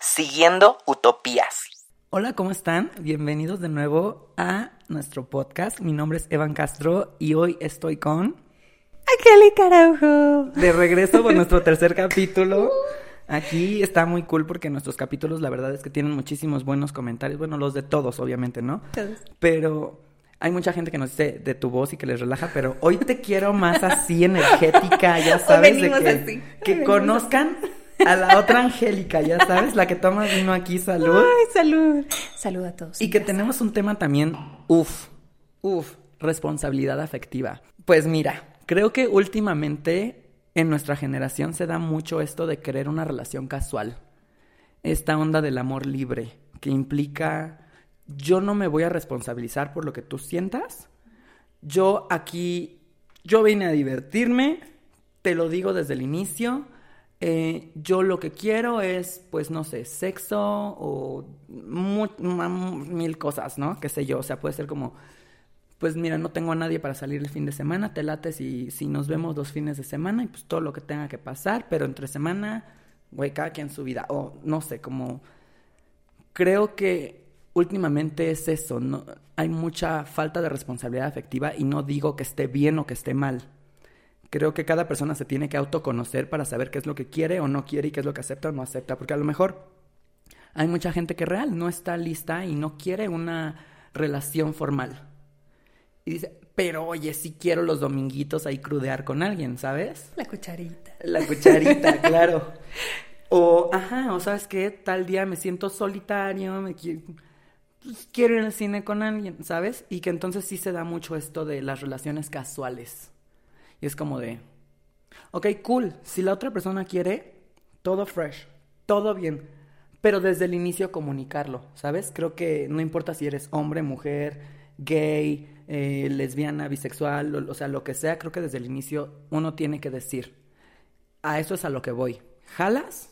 Siguiendo Utopías. Hola, ¿cómo están? Bienvenidos de nuevo a nuestro podcast. Mi nombre es Evan Castro y hoy estoy con... Angélica Araujo. De regreso con nuestro tercer capítulo. Aquí está muy cool porque nuestros capítulos la verdad es que tienen muchísimos buenos comentarios. Bueno, los de todos, obviamente, ¿no? Todos. Pero hay mucha gente que nos dice de tu voz y que les relaja, pero hoy te quiero más así energética, ya sabes, de venimos que, así. que Venimos conozcan a la otra Angélica, ya sabes, la que toma vino aquí, salud. Ay, salud. Salud a todos. Y que tenemos un tema también, uff, uff, responsabilidad afectiva. Pues mira, creo que últimamente en nuestra generación se da mucho esto de querer una relación casual. Esta onda del amor libre, que implica yo no me voy a responsabilizar por lo que tú sientas. Yo aquí, yo vine a divertirme, te lo digo desde el inicio. Eh, yo lo que quiero es, pues, no sé, sexo o mil cosas, ¿no? Qué sé yo, o sea, puede ser como, pues mira, no tengo a nadie para salir el fin de semana, te late si, si nos vemos dos fines de semana y pues todo lo que tenga que pasar, pero entre semana, güey, cada quien su vida, o no sé, como creo que últimamente es eso, hay mucha falta de responsabilidad afectiva y no digo que esté bien o que esté mal. Creo que cada persona se tiene que autoconocer para saber qué es lo que quiere o no quiere y qué es lo que acepta o no acepta, porque a lo mejor hay mucha gente que real no está lista y no quiere una relación formal. Y dice, pero oye, sí quiero los dominguitos ahí crudear con alguien, ¿sabes? La cucharita. La cucharita, claro. O, ajá, o sabes qué, tal día me siento solitario, me quiero, pues, quiero ir al cine con alguien, ¿sabes? Y que entonces sí se da mucho esto de las relaciones casuales. Y es como de, ok, cool, si la otra persona quiere, todo fresh, todo bien, pero desde el inicio comunicarlo, ¿sabes? Creo que no importa si eres hombre, mujer, gay, eh, lesbiana, bisexual, o, o sea, lo que sea, creo que desde el inicio uno tiene que decir, a eso es a lo que voy, ¿jalas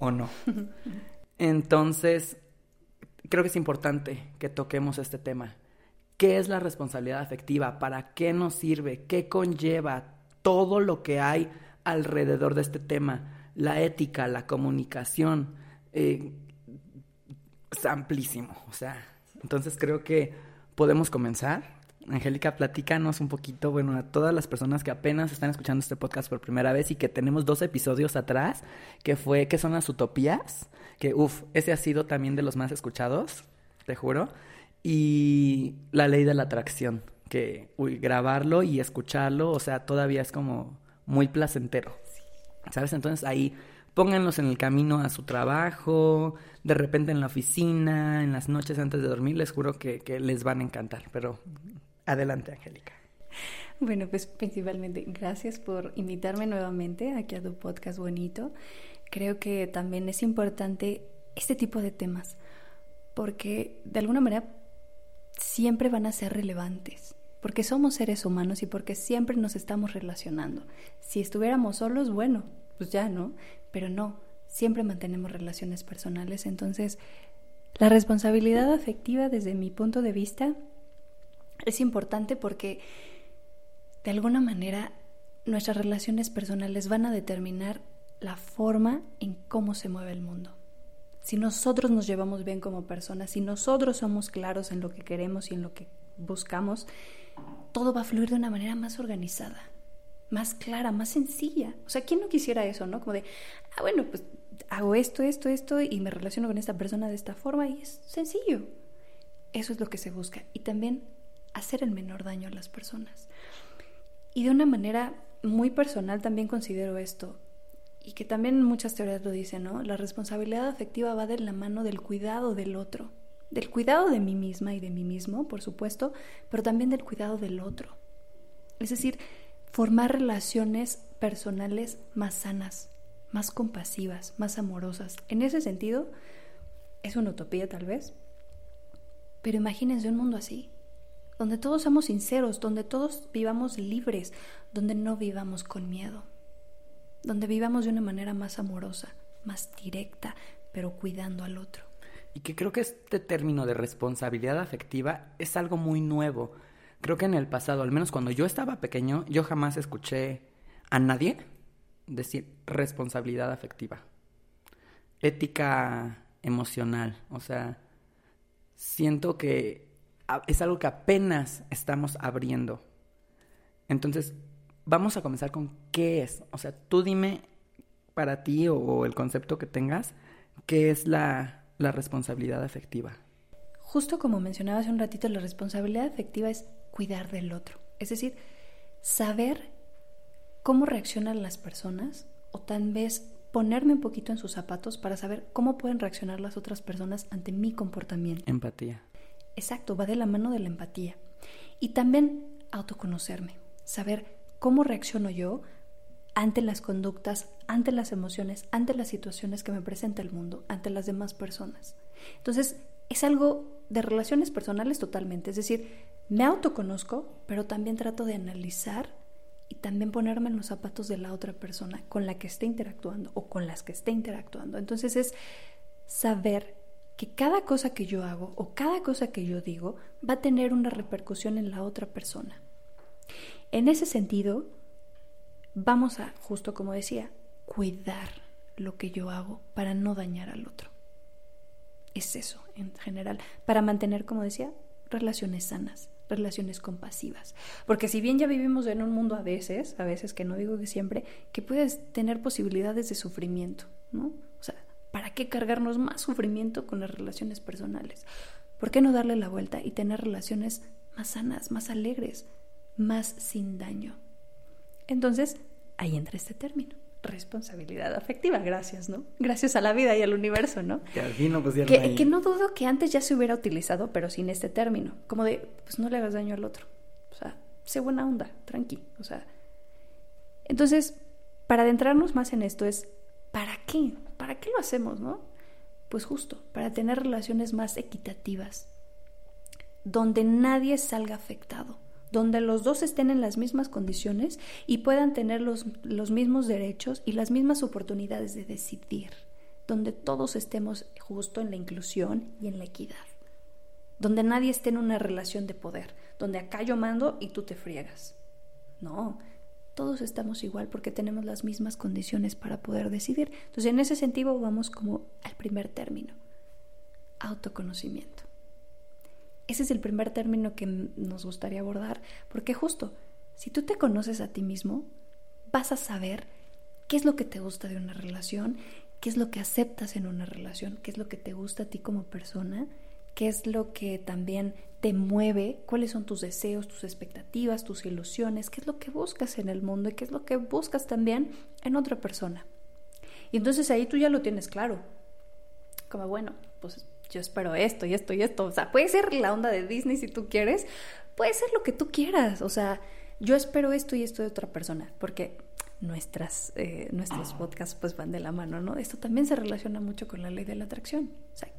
o no? Entonces, creo que es importante que toquemos este tema. ¿Qué es la responsabilidad afectiva? ¿Para qué nos sirve? ¿Qué conlleva todo lo que hay alrededor de este tema? La ética, la comunicación, eh, es amplísimo. O sea, entonces creo que podemos comenzar. Angélica, platícanos un poquito, bueno, a todas las personas que apenas están escuchando este podcast por primera vez y que tenemos dos episodios atrás, que fue, ¿qué son las utopías? Que, uff, ese ha sido también de los más escuchados, te juro. Y la ley de la atracción, que, uy, grabarlo y escucharlo, o sea, todavía es como muy placentero. ¿Sabes? Entonces ahí pónganlos en el camino a su trabajo, de repente en la oficina, en las noches antes de dormir, les juro que, que les van a encantar. Pero adelante, Angélica. Bueno, pues principalmente gracias por invitarme nuevamente aquí a tu podcast bonito. Creo que también es importante este tipo de temas porque de alguna manera siempre van a ser relevantes. Porque somos seres humanos y porque siempre nos estamos relacionando. Si estuviéramos solos, bueno, pues ya, ¿no? Pero no, siempre mantenemos relaciones personales. Entonces, la responsabilidad afectiva desde mi punto de vista es importante porque de alguna manera nuestras relaciones personales van a determinar la forma en cómo se mueve el mundo. Si nosotros nos llevamos bien como personas, si nosotros somos claros en lo que queremos y en lo que buscamos, todo va a fluir de una manera más organizada, más clara, más sencilla. O sea, ¿quién no quisiera eso, no? Como de, ah, bueno, pues hago esto, esto, esto y me relaciono con esta persona de esta forma y es sencillo. Eso es lo que se busca. Y también hacer el menor daño a las personas. Y de una manera muy personal también considero esto, y que también muchas teorías lo dicen, ¿no? La responsabilidad afectiva va de la mano del cuidado del otro, del cuidado de mí misma y de mí mismo, por supuesto, pero también del cuidado del otro. Es decir, formar relaciones personales más sanas, más compasivas, más amorosas. En ese sentido, es una utopía tal vez, pero imagínense un mundo así, donde todos somos sinceros, donde todos vivamos libres, donde no vivamos con miedo, donde vivamos de una manera más amorosa, más directa, pero cuidando al otro. Y que creo que este término de responsabilidad afectiva es algo muy nuevo. Creo que en el pasado, al menos cuando yo estaba pequeño, yo jamás escuché a nadie decir responsabilidad afectiva. ética emocional. O sea, siento que es algo que apenas estamos abriendo. Entonces, vamos a comenzar con qué es. O sea, tú dime para ti o, el concepto que tengas, qué es la, la responsabilidad afectiva. Justo como mencionaba hace un ratito, la responsabilidad afectiva es cuidar del otro. Es decir, saber cómo reaccionan las personas o tal vez ponerme un poquito en sus zapatos para saber cómo pueden reaccionar las otras personas ante mi comportamiento. Empatía. Exacto, va de la mano de la empatía. Y también autoconocerme, saber cómo reacciono yo ante las conductas, ante las emociones, ante las situaciones que me presenta el mundo, ante las demás personas. Entonces, es algo de relaciones personales totalmente, es decir, me autoconozco, pero también trato de analizar y también ponerme en los zapatos de la otra persona con la que esté interactuando o con las que esté interactuando. Entonces es saber que cada cosa que yo hago o cada cosa que yo digo va a tener una repercusión en la otra persona. En ese sentido, vamos a, justo como decía, cuidar lo que yo hago para no dañar al otro. Es eso, en general, para mantener, como decía, relaciones sanas relaciones compasivas. Porque si bien ya vivimos en un mundo a veces, a veces que no digo que siempre, que puedes tener posibilidades de sufrimiento, ¿no? O sea, ¿para qué cargarnos más sufrimiento con las relaciones personales? ¿Por qué no darle la vuelta y tener relaciones más sanas, más alegres, más sin daño? Entonces, ahí entra este término responsabilidad afectiva, gracias, ¿no? Gracias a la vida y al universo, ¿no? Que, que, no dudo que antes ya se hubiera utilizado, pero sin este término, como de, pues no le hagas daño al otro, o sea, sé buena onda, tranqui, o sea. Entonces, para adentrarnos más en esto es, ¿para qué? ¿Para qué lo hacemos, no? Pues justo, para tener relaciones más equitativas, donde nadie salga afectado donde los dos estén en las mismas condiciones y puedan tener los, los mismos derechos y las mismas oportunidades de decidir, donde todos estemos justo en la inclusión y en la equidad, donde nadie esté en una relación de poder, donde acá yo mando y tú te friegas. No, todos estamos igual porque tenemos las mismas condiciones para poder decidir. Entonces, en ese sentido vamos como al primer término, autoconocimiento. Ese es el primer término que nos gustaría abordar, porque justo, si tú te conoces a ti mismo, vas a saber qué es lo que te gusta de una relación, qué es lo que aceptas en una relación, qué es lo que te gusta a ti como persona, qué es lo que también te mueve, cuáles son tus deseos, tus expectativas, tus ilusiones, qué es lo que buscas en el mundo y qué es lo que buscas también en otra persona. Y entonces ahí tú ya lo tienes claro. Como bueno, pues yo espero esto y esto y esto. O sea, puede ser la onda de Disney si tú quieres, puede ser lo que tú quieras. O sea, yo espero esto y esto de otra persona, porque nuestras, eh, nuestros podcasts pues van de la mano, ¿no? Esto también se relaciona mucho con la ley de la atracción. O sea,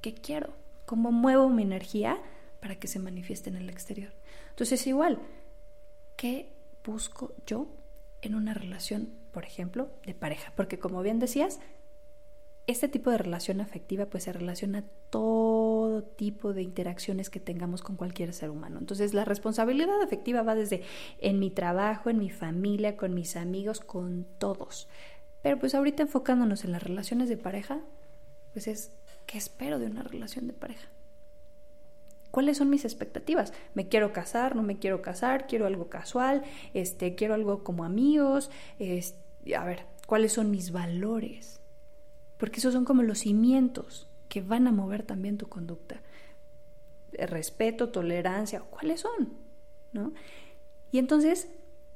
¿qué quiero? ¿Cómo muevo mi energía para que se manifieste en el exterior? Entonces, igual, ¿qué busco yo en una relación, por ejemplo, de pareja? Porque como bien decías, este tipo de relación afectiva pues se relaciona todo tipo de interacciones que tengamos con cualquier ser humano. Entonces la responsabilidad afectiva va desde en mi trabajo, en mi familia, con mis amigos, con todos. Pero pues ahorita enfocándonos en las relaciones de pareja, pues es ¿qué espero de una relación de pareja? ¿Cuáles son mis expectativas? ¿Me quiero casar? ¿No me quiero casar? ¿Quiero algo casual? Este, ¿Quiero algo como amigos? a ver, ¿cuáles son mis valores? Porque esos son como los cimientos que van a mover también tu conducta. Respeto, tolerancia, ¿cuáles son? ¿No? Y entonces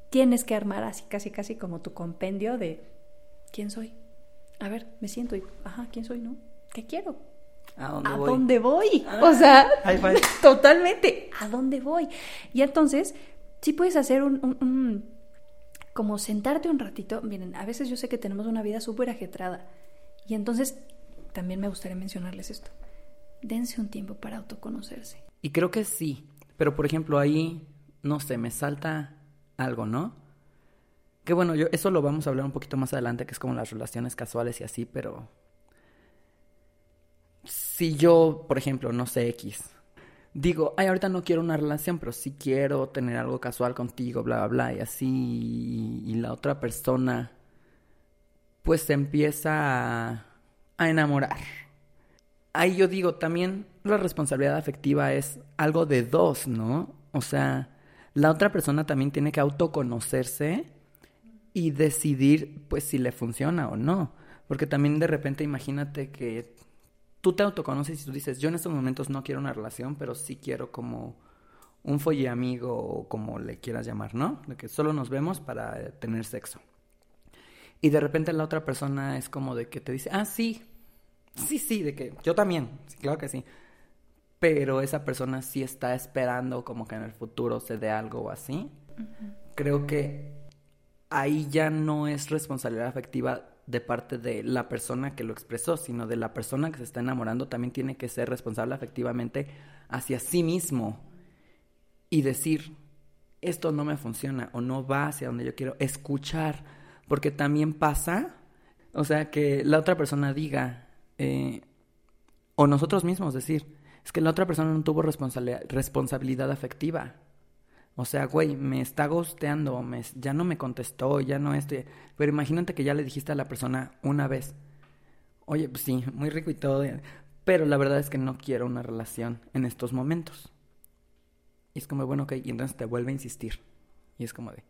tienes que armar así casi casi como tu compendio de ¿quién soy? A ver, me siento y, ajá, ¿quién soy? ¿No? ¿Qué quiero? ¿A dónde ¿A voy? dónde voy? Ah, o sea, totalmente, ¿a dónde voy? Y entonces, sí puedes hacer un, un como sentarte un ratito, miren, a veces yo sé que tenemos una vida súper ajetrada, y entonces también me gustaría mencionarles esto. Dense un tiempo para autoconocerse. Y creo que sí, pero por ejemplo ahí, no sé, me salta algo, ¿no? Que bueno, yo eso lo vamos a hablar un poquito más adelante, que es como las relaciones casuales y así, pero si yo, por ejemplo, no sé X, digo, ay, ahorita no quiero una relación, pero sí quiero tener algo casual contigo, bla, bla, bla, y así, y la otra persona pues se empieza a enamorar. Ahí yo digo, también la responsabilidad afectiva es algo de dos, ¿no? O sea, la otra persona también tiene que autoconocerse y decidir, pues, si le funciona o no. Porque también de repente imagínate que tú te autoconoces y tú dices, yo en estos momentos no quiero una relación, pero sí quiero como un folle amigo o como le quieras llamar, ¿no? De que solo nos vemos para tener sexo. Y de repente la otra persona es como de que te dice, ah, sí, sí, sí, de que yo también, sí, claro que sí. Pero esa persona sí está esperando como que en el futuro se dé algo o así. Creo que ahí ya no es responsabilidad afectiva de parte de la persona que lo expresó, sino de la persona que se está enamorando también tiene que ser responsable afectivamente hacia sí mismo y decir, esto no me funciona o no va hacia donde yo quiero, escuchar, porque también pasa, o sea, que la otra persona diga, eh, o nosotros mismos decir, es que la otra persona no tuvo responsabilidad afectiva. O sea, güey, me está gosteando, me, ya no me contestó, ya no estoy... Pero imagínate que ya le dijiste a la persona una vez, oye, pues sí, muy rico y todo, pero la verdad es que no quiero una relación en estos momentos. Y es como, bueno, ok, y entonces te vuelve a insistir. Y es como de,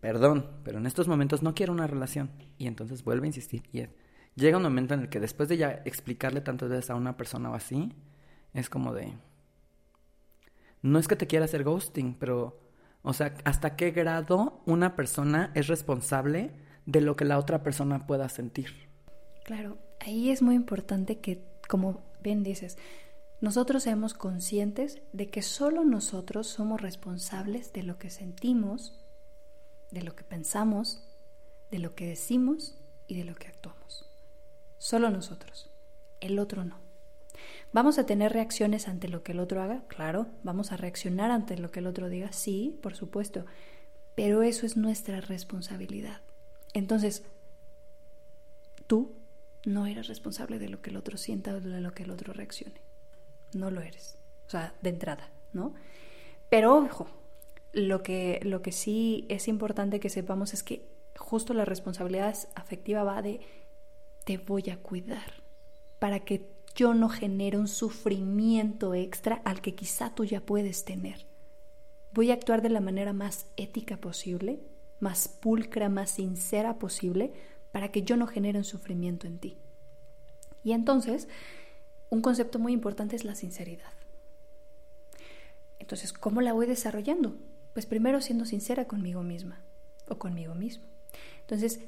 perdón, pero en estos momentos no quiero una relación. Y entonces vuelve a insistir. Y llega un momento en el que después de ya explicarle tantas veces a una persona o así, es como de, no es que te quiera hacer ghosting, pero, o sea, ¿hasta qué grado una persona es responsable de lo que la otra persona pueda sentir? Claro, ahí es muy importante que, como bien dices, nosotros seamos conscientes de que solo nosotros somos responsables de lo que sentimos, de lo que pensamos, de lo que decimos y de lo que actuamos. Solo nosotros, el otro no. ¿Vamos a tener reacciones ante lo que el otro haga? Claro. ¿Vamos a reaccionar ante lo que el otro diga? Sí, por supuesto. Pero eso es nuestra responsabilidad. Entonces, tú no eres responsable de lo que el otro sienta o de lo que el otro reaccione no lo eres. O sea, de entrada, ¿no? Pero ojo, lo que, lo que sí es importante que sepamos es que justo la responsabilidad afectiva va de te voy a cuidar para que yo no genere un sufrimiento extra al que quizá tú ya puedes tener. Voy a actuar de la manera más ética posible, más pulcra, más sincera posible, para que yo no genere un sufrimiento en ti. Y entonces, un concepto muy importante es la sinceridad. Entonces, ¿cómo la voy desarrollando? Pues primero siendo sincera conmigo misma o conmigo mismo. Entonces,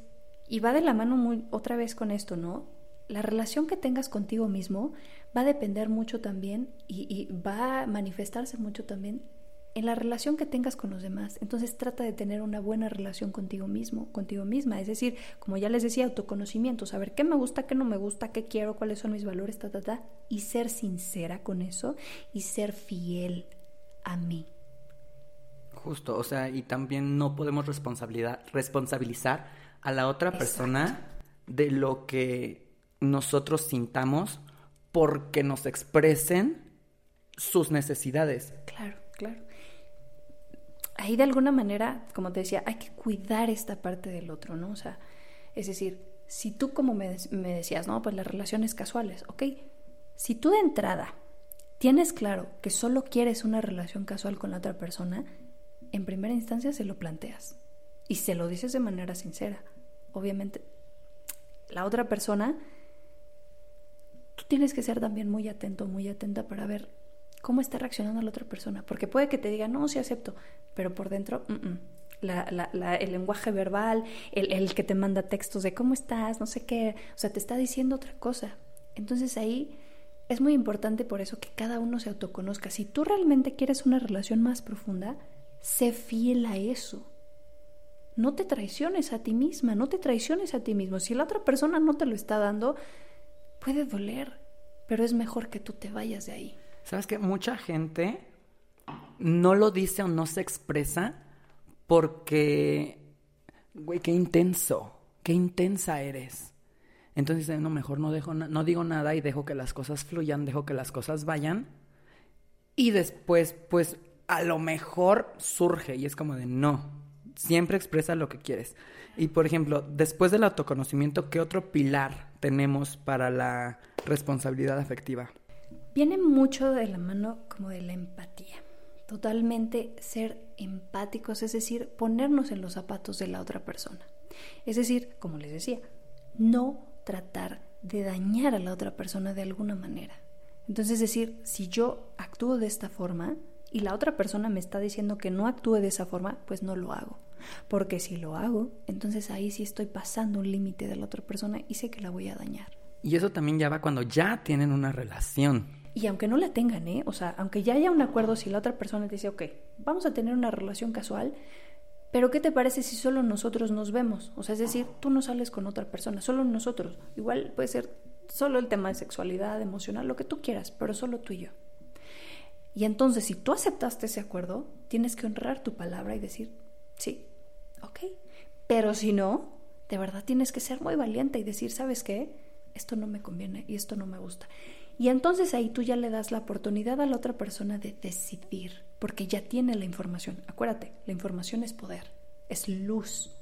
y va de la mano muy, otra vez con esto, ¿no? La relación que tengas contigo mismo va a depender mucho también y, y va a manifestarse mucho también en la relación que tengas con los demás. Entonces trata de tener una buena relación contigo mismo, contigo misma. Es decir, como ya les decía, autoconocimiento, saber qué me gusta, qué no me gusta, qué quiero, cuáles son mis valores, ta, ta, ta. Y ser sincera con eso y ser fiel a mí. Justo, o sea, y también no podemos responsabilidad, responsabilizar a la otra persona de lo que nosotros sintamos porque nos expresen sus necesidades. Claro, claro ahí de alguna manera, como te decía, hay que cuidar esta parte del otro, ¿no? O sea, es decir, si tú como me, me decías, no, pues las relaciones casuales, ok, si tú de entrada tienes claro que solo quieres una relación casual con la otra persona, en primera instancia se lo planteas y se lo dices de manera sincera. Obviamente, la otra persona, tú tienes que ser también muy atento, muy atenta para ver cómo está reaccionando la otra persona. Porque puede que te diga, no, sí acepto, pero por dentro, el lenguaje verbal, el, el, que te manda textos de cómo estás, no sé qué, o sea, te está diciendo otra cosa. Entonces ahí es muy importante por eso que cada uno se autoconozca. Si tú realmente quieres una relación más profunda, sé fiel a eso. No te traiciones a ti misma, no te traiciones a ti mismo. Si la otra persona no te lo está dando, puede doler, pero es mejor que tú te vayas de ahí. ¿Sabes que Mucha gente no lo dice o no se expresa porque, güey, qué intenso, qué intensa eres. Entonces, no, mejor no, dejo no digo nada y dejo que las cosas fluyan, dejo que las cosas vayan. Y después, pues, a lo mejor surge y es como de, no, Siempre expresa lo que quieres. Y por ejemplo, después del autoconocimiento, ¿qué otro pilar tenemos para la responsabilidad afectiva? Viene mucho de la mano como de la empatía. Totalmente ser empáticos, es decir, ponernos en los zapatos de la otra persona. Es decir, como les decía, no tratar de dañar a la otra persona de alguna manera. Entonces, es decir, si yo actúo de esta forma y la otra persona me está diciendo que no actúe de esa forma, pues no lo hago. Porque si lo hago, entonces ahí sí estoy pasando un límite de la otra persona y sé que la voy a dañar. Y eso también ya va cuando ya tienen una relación. Y aunque no la tengan, ¿eh? O sea, aunque ya haya un acuerdo, si la otra persona dice, ok, vamos a tener una relación casual, pero ¿qué te parece si solo nosotros nos vemos? O sea, es decir, tú no sales con otra persona, solo nosotros. Igual puede ser solo el tema de sexualidad, emocional, lo que tú quieras, pero solo tú y yo. Y entonces, si tú aceptaste ese acuerdo, tienes que honrar tu palabra y decir, sí, ok. Pero si no, de verdad tienes que ser muy valiente y decir, ¿sabes qué? Esto no me conviene y esto no me gusta. Y entonces ahí tú ya le das la oportunidad a la otra persona de decidir, porque ya tiene la información. Acuérdate, la información es poder, es luz.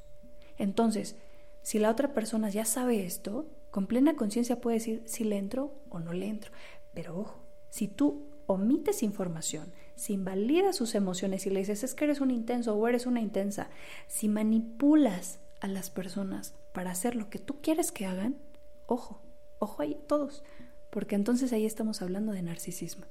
Entonces, si la otra persona ya sabe esto, con plena conciencia puede decir si le entro o no le entro. Pero ojo, si tú omites información, si invalidas sus emociones y le dices es que eres un intenso o eres una intensa, si manipulas a las personas para hacer lo que tú quieres que hagan, ojo, ojo ahí todos, porque entonces ahí estamos hablando de narcisismo,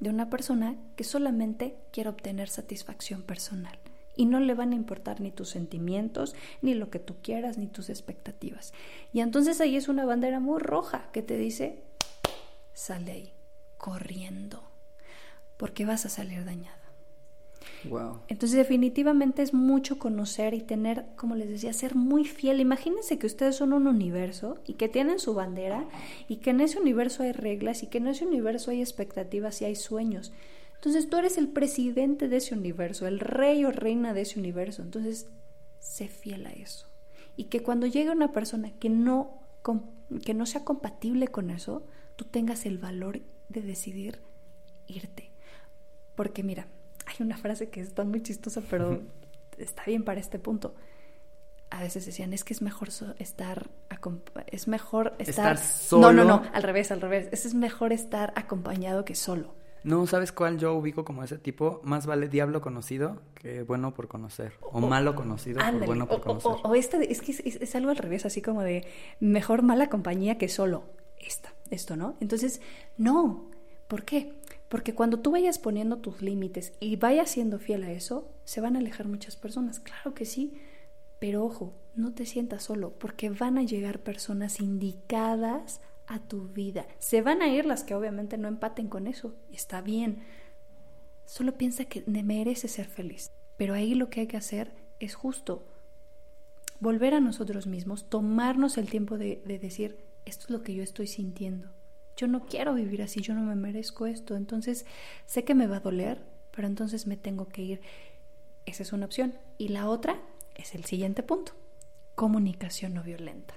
de una persona que solamente quiere obtener satisfacción personal y no le van a importar ni tus sentimientos, ni lo que tú quieras, ni tus expectativas. Y entonces ahí es una bandera muy roja que te dice, sale ahí, corriendo, porque vas a salir dañada. Entonces definitivamente es mucho conocer y tener, como les decía, ser muy fiel. Imagínense que ustedes son un universo y que tienen su bandera y que en ese universo hay reglas y que en ese universo hay expectativas y hay sueños. Entonces tú eres el presidente de ese universo, el rey o reina de ese universo. Entonces, sé fiel a eso. Y que cuando llegue una persona que no, que no sea compatible con eso, tú tengas el valor de decidir irte. Porque mira, hay una frase que está muy chistosa, pero está bien para este punto. A veces decían, es que es mejor estar, es mejor estar... solo. No, no, no, al revés, al revés. Es, mejor estar acompañado que solo. No, ¿sabes cuál yo ubico como ese tipo? Más vale diablo conocido que bueno por conocer. O, malo conocido por bueno por conocer. O, esta, es que es, algo al revés, así como de mejor mala compañía que solo. Esta, esto, ¿no? Entonces, no. ¿Por qué? Porque cuando tú vayas poniendo tus límites y vayas siendo fiel a eso, se van a alejar muchas personas. Claro que sí, pero ojo, no te sientas solo, porque van a llegar personas indicadas a tu vida. Se van a ir las que obviamente no empaten con eso, está bien. Solo piensa que mereces ser feliz. Pero ahí lo que hay que hacer es justo volver a nosotros mismos, tomarnos el tiempo de decir, esto es lo que yo estoy sintiendo yo no quiero vivir así, yo no me merezco esto, entonces sé que me va a doler, pero entonces me tengo que ir. Esa es una opción. Y la otra es el siguiente punto, comunicación no violenta.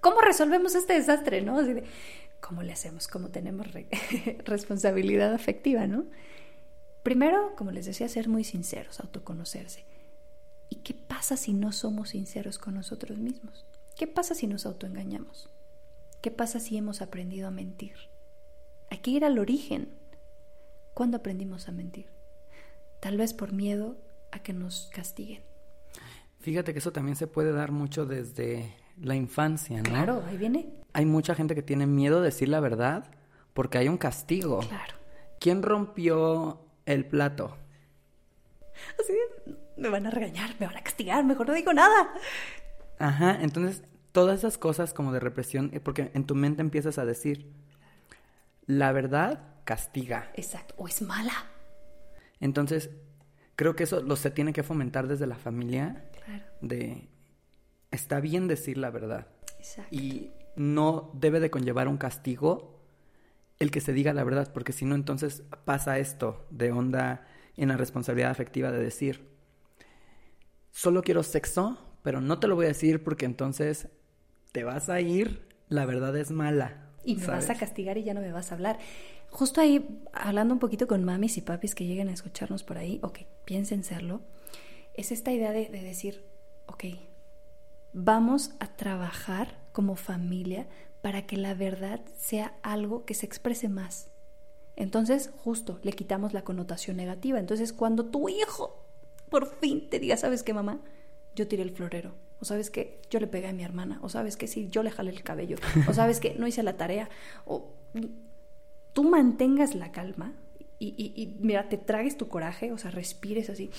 ¿Cómo resolvemos este desastre, no? ¿Cómo le hacemos? ¿Cómo tenemos responsabilidad afectiva, no? Primero, como les decía, ser muy sinceros, autoconocerse. ¿Y qué pasa si no somos sinceros con nosotros mismos? ¿Qué pasa si nos autoengañamos? ¿Qué pasa si hemos aprendido a mentir? Hay que ir al origen. ¿Cuándo aprendimos a mentir? Tal vez por miedo a que nos castiguen. Fíjate que eso también se puede dar mucho desde la infancia, ¿no? Claro, ahí viene. Hay mucha gente que tiene miedo de decir la verdad porque hay un castigo. Claro. ¿Quién rompió el plato? Así, me van a regañar, me van a castigar, mejor no digo nada. Ajá, entonces todas esas cosas como de represión, eh, porque en tu mente empiezas a decir, la verdad castiga. Exacto, o es mala. Entonces, creo que eso lo se tiene que fomentar desde la familia. Claro. De, está bien decir la verdad. Exacto. Y no debe de conllevar un castigo el que se diga la verdad, porque si no, entonces pasa esto de onda en la responsabilidad afectiva de decir, solo quiero sexo, pero no te lo voy a decir porque entonces te vas a ir, la verdad es mala. Y me vas a castigar y ya no me vas a hablar. Justo ahí, hablando un poquito con mamis y papis que lleguen a escucharnos por ahí, ok, piensen serlo. es esta idea de, de decir, ok, vamos a trabajar como familia para que la verdad sea algo que se exprese más. Entonces, justo, le quitamos la connotación negativa. Entonces, cuando tu hijo por fin te diga, ¿sabes qué, mamá? Yo tiré el florero. O sabes que yo le pegué a mi hermana. O sabes que sí, yo le jalé el cabello. O sabes que no hice la tarea. O tú mantengas la calma y, y mira, te tragues tu coraje, o sea, respires así.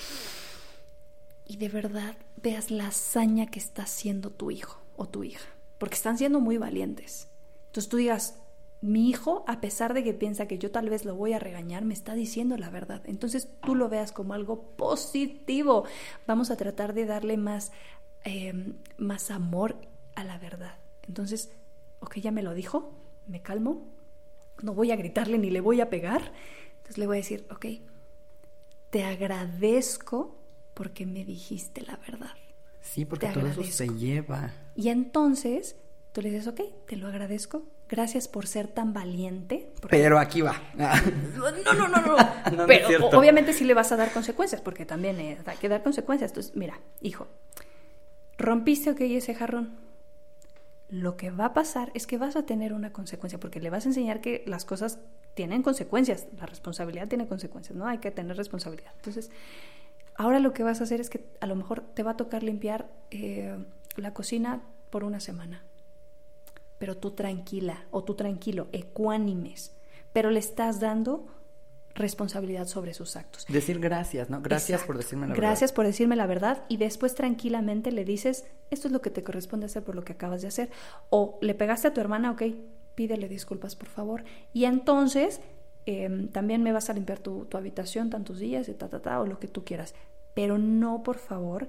Y de verdad veas la hazaña que está haciendo tu hijo o tu hija. Porque están siendo muy valientes. Entonces tú digas, mi hijo, a pesar de que piensa que yo tal vez lo voy a regañar, me está diciendo la verdad. Entonces tú lo veas como algo positivo. Vamos a tratar de darle más, em, más amor a la verdad. Entonces, ok, ya me lo dijo, me calmo, no voy a gritarle ni le voy a pegar. Entonces le voy a decir, ok, te agradezco porque me dijiste la verdad. Sí, porque todo eso se lleva. Y entonces tú le dices, ok, te lo agradezco, gracias por ser tan valiente. Pero aquí va. no, no, no, no. Pero obviamente sí le vas a dar consecuencias, porque también hay que dar consecuencias. Entonces, mira, hijo, rompiste, ok, ese jarrón. Lo que va a pasar es que vas a tener una consecuencia, porque le vas a enseñar que las cosas tienen consecuencias. La responsabilidad tiene consecuencias, ¿no? Hay que tener responsabilidad. Entonces, ahora lo que vas a hacer es que a lo mejor te va a tocar limpiar eh, la cocina por una semana pero tú tranquila o tú tranquilo, ecuánimes, pero le estás dando responsabilidad sobre sus actos. Decir gracias, ¿no? Gracias por decirme la verdad. Gracias por decirme la verdad y después tranquilamente le dices, esto es lo que te corresponde hacer por lo que acabas de hacer. O le pegaste a tu hermana, ok, pídele disculpas por favor. Y entonces em, también me vas a limpiar tu, tu habitación tantos días, y ta, ta, ta, o lo que tú quieras. Pero no, por favor,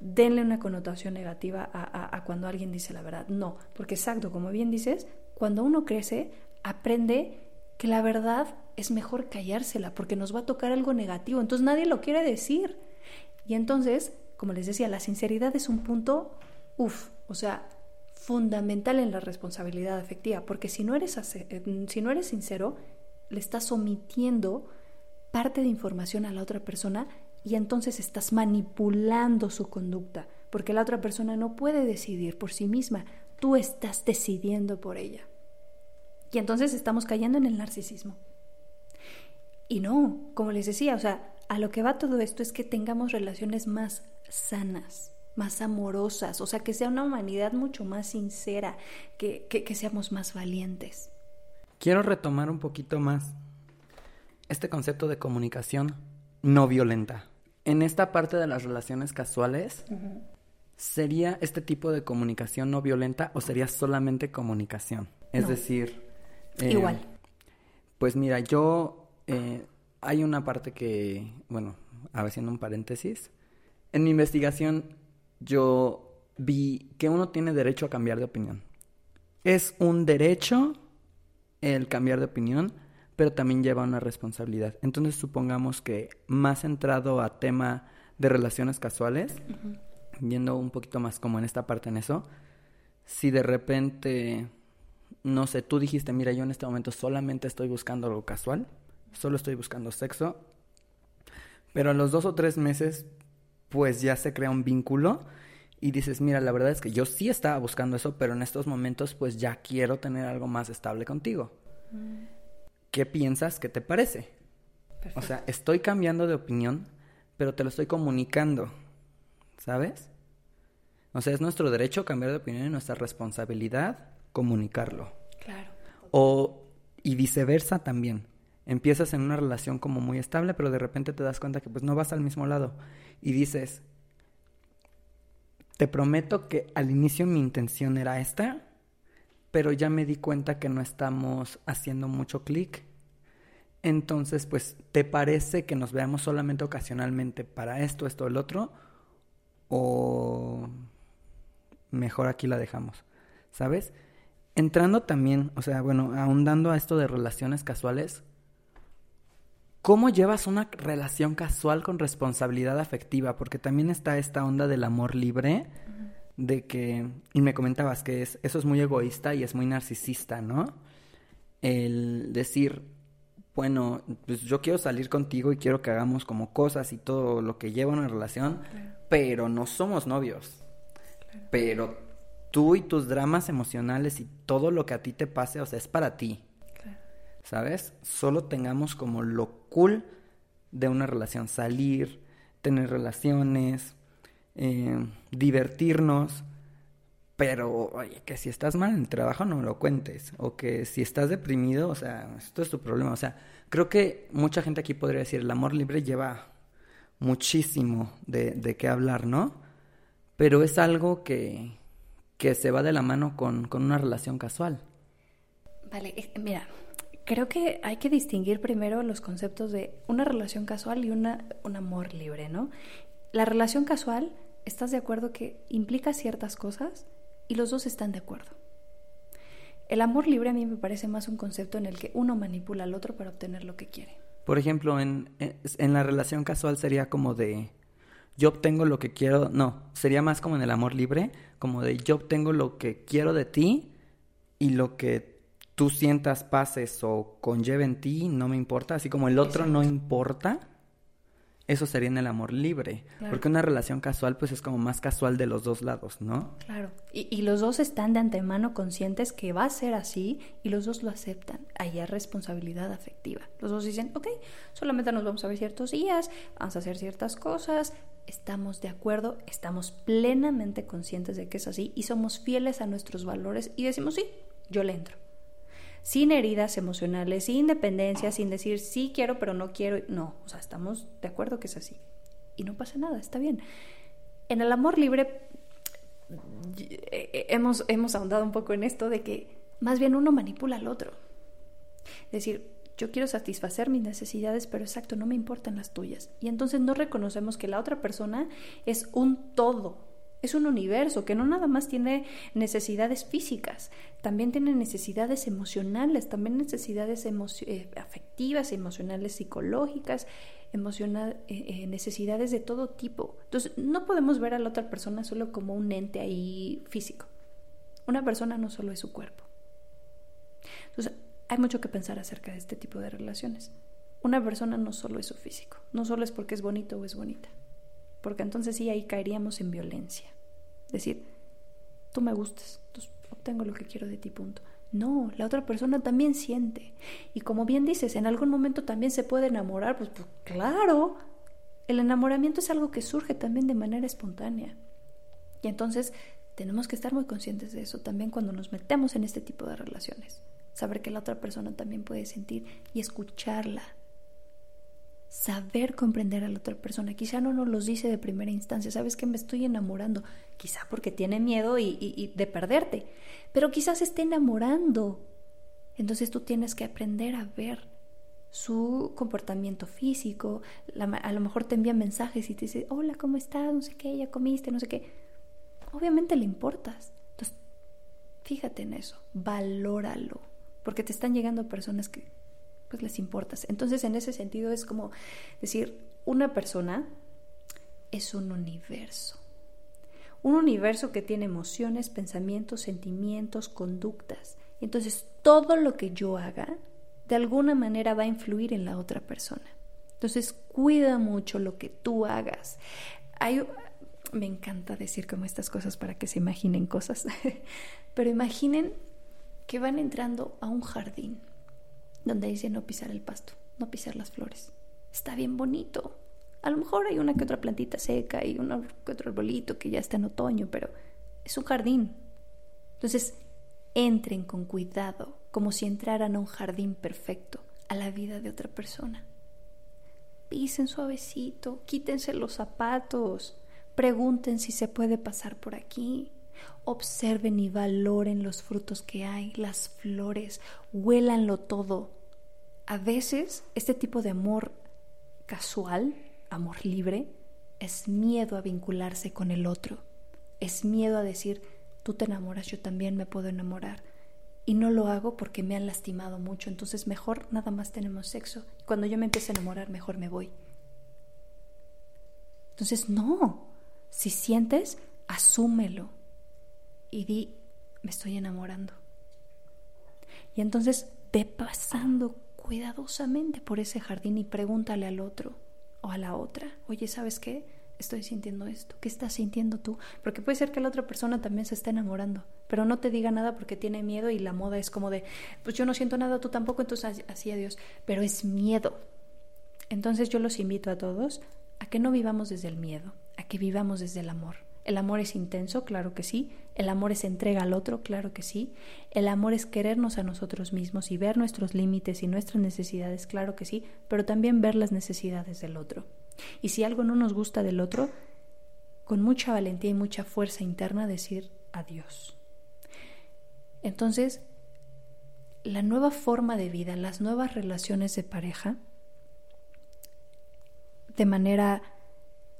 denle una connotación negativa a, cuando alguien dice la verdad. No, porque exacto, como bien dices, cuando uno crece, aprende que la verdad es mejor callársela porque nos va a tocar algo negativo. Entonces nadie lo quiere decir. Y entonces, como les decía, la sinceridad es un punto, uff, o sea, fundamental en la responsabilidad afectiva, porque si no eres, eh, si no eres sincero, le estás omitiendo parte de información a la otra persona y entonces estás manipulando su conducta, porque la otra persona no puede decidir por sí misma, tú estás decidiendo por ella. Y entonces estamos cayendo en el narcisismo. Y no, como les decía, o sea, a lo que va todo esto es que tengamos relaciones más sanas, más amorosas, o sea, que sea una humanidad mucho más sincera, que, que seamos más valientes. Quiero retomar un poquito más este concepto de comunicación no violenta en esta parte de las relaciones casuales, ¿sería este tipo de comunicación no violenta o sería solamente comunicación? Es decir... Eh, Igual. Pues mira, yo... Eh, hay una parte que, bueno, haciendo un paréntesis. En mi investigación yo vi que uno tiene derecho a cambiar de opinión. Es un derecho el cambiar de opinión, pero también lleva una responsabilidad. Entonces supongamos que más centrado a tema de relaciones casuales, viendo un poquito más como en esta parte en eso, si de repente, no sé, tú dijiste, mira, yo en este momento solamente estoy buscando algo casual, solo estoy buscando sexo, pero a los dos o tres meses, pues ya se crea un vínculo y dices, mira, la verdad es que yo sí estaba buscando eso, pero en estos momentos, pues ya quiero tener algo más estable contigo. Mm. ¿qué piensas? ¿Qué te parece? O sea, estoy cambiando de opinión, pero te lo estoy comunicando, ¿sabes? O sea, es nuestro derecho cambiar de opinión y nuestra responsabilidad comunicarlo. Claro. O, y viceversa también. Empiezas en una relación como muy estable, pero de repente te das cuenta que pues no vas al mismo lado. Y dices, te prometo que al inicio mi intención era esta, pero ya me di cuenta que no estamos haciendo mucho clic. Entonces, pues, ¿te parece que nos veamos solamente ocasionalmente para esto, esto, el otro? O mejor aquí la dejamos, ¿sabes? Entrando también, o sea, bueno, ahondando a esto de relaciones casuales, ¿cómo llevas una relación casual con responsabilidad afectiva? Porque también está esta onda del amor libre de que, y me comentabas que eso es muy egoísta y es muy narcisista, ¿no? El decir, bueno, pues yo quiero salir contigo y quiero que hagamos como cosas y todo lo que lleva una relación, pero no somos novios. Pero tú y tus dramas emocionales y todo lo que a ti te pase, o sea, es para ti. ¿Sabes? Solo tengamos como lo cool de una relación, salir, tener relaciones, eh, divertirnos, pero oye, que si estás mal en el trabajo no me lo cuentes, o que si estás deprimido, o sea, esto es tu problema, o sea, creo que mucha gente aquí podría decir, el amor libre lleva muchísimo de, de qué hablar, ¿no? Pero es algo que, que se va de la mano con, con una relación casual. Vale, mira, creo que hay que distinguir primero los conceptos de una relación casual y una, un amor libre, ¿no? La relación casual, ¿estás de acuerdo que implica ciertas cosas y los dos están de acuerdo? El amor libre a mí me parece más un concepto en el que uno manipula al otro para obtener lo que quiere. Por ejemplo, en, en la relación casual sería como de yo obtengo lo que quiero, no, sería más como en el amor libre, como de yo obtengo lo que quiero de ti y lo que tú sientas, pases o conlleve en ti, no me importa, así como el otro no importa, eso sería en el amor libre. Porque una relación casual, pues es como más casual de los dos lados, ¿no? Claro. Y, los dos están de antemano conscientes que va a ser así y los dos lo aceptan. Ahí hay responsabilidad afectiva. Los dos dicen, ok, solamente nos vamos a ver ciertos días, vamos a hacer ciertas cosas. Estamos de acuerdo, estamos plenamente conscientes de que es así y somos fieles a nuestros valores y decimos, sí, yo le entro sin heridas emocionales, sin dependencia, sin decir sí quiero pero no quiero. No, o sea, estamos de acuerdo que es así. Y no pasa nada, está bien. En el amor libre hemos, hemos ahondado un poco en esto de que más bien uno manipula al otro. Es decir, yo quiero satisfacer mis necesidades, pero exacto, no me importan las tuyas. Y entonces no reconocemos que la otra persona es un todo es un universo que no nada más tiene necesidades físicas, también tiene necesidades emocionales, también necesidades eh, afectivas, emocionales, psicológicas, emocional, eh, eh, necesidades de todo tipo. Entonces, no podemos ver a la otra persona solo como un ente ahí físico. Una persona no solo es su cuerpo. Entonces, hay mucho que pensar acerca de este tipo de relaciones. Una persona no solo es su físico, no solo es porque es bonito o es bonita porque entonces sí ahí caeríamos en violencia. Decir, tú me gustas, obtengo lo que quiero de ti, punto. No, la otra persona también siente. Y como bien dices, en algún momento también se puede enamorar, pues, pues claro, el enamoramiento es algo que surge también de manera espontánea. Y entonces tenemos que estar muy conscientes de eso también cuando nos metemos en este tipo de relaciones. Saber que la otra persona también puede sentir y escucharla saber comprender a la otra persona. Quizá no nos los dice de primera instancia, sabes que me estoy enamorando, quizá porque tiene miedo y, de perderte, pero quizás esté enamorando. Entonces tú tienes que aprender a ver su comportamiento físico, a lo mejor te envía mensajes y te dice, hola, ¿cómo estás? No sé qué, ya comiste, no sé qué. Obviamente le importas. Entonces, fíjate en eso, valóralo, porque te están llegando personas que pues les importas. Entonces, en ese sentido es como decir, una persona es un universo. Un universo que tiene emociones, pensamientos, sentimientos, conductas. Entonces, todo lo que yo haga, de alguna manera va a influir en la otra persona. Entonces, cuida mucho lo que tú hagas. Me encanta decir como estas cosas para que se imaginen cosas, pero imaginen que van entrando a un jardín donde dice no pisar el pasto, no pisar las flores. Está bien bonito. A lo mejor hay una que otra plantita seca y uno que otro arbolito que ya está en otoño, pero es un jardín. Entonces, entren con cuidado, como si entraran a un jardín perfecto, a la vida de otra persona. Pisen suavecito, quítense los zapatos, pregunten si se puede pasar por aquí. Observen y valoren los frutos que hay, las flores, huélanlo todo. A veces este tipo de amor casual, amor libre, es miedo a vincularse con el otro. Es miedo a decir, tú te enamoras, yo también me puedo enamorar. Y no lo hago porque me han lastimado mucho, entonces mejor nada más tenemos sexo. Cuando yo me empiezo a enamorar, mejor me voy. Entonces, no. Si sientes, asúmelo y di, me estoy enamorando. Y entonces ve pasando cuidadosamente por ese jardín y pregúntale al otro o a la otra, oye, ¿sabes qué? Estoy sintiendo esto. ¿Qué estás sintiendo tú? Porque puede ser que la otra persona también se esté enamorando, pero no te diga nada porque tiene miedo y la moda es como de, pues yo no siento nada, tú tampoco, entonces así adiós. Pero es miedo. Entonces yo los invito a todos a que no vivamos desde el miedo, a que vivamos desde el amor. El amor es intenso, claro que sí. El amor es entrega al otro, claro que sí. El amor es querernos a nosotros mismos y ver nuestros límites y nuestras necesidades, claro que sí, pero también ver las necesidades del otro. Y si algo no nos gusta del otro, con mucha valentía y mucha fuerza interna decir adiós. Entonces, la nueva forma de vida, las nuevas relaciones de pareja, de manera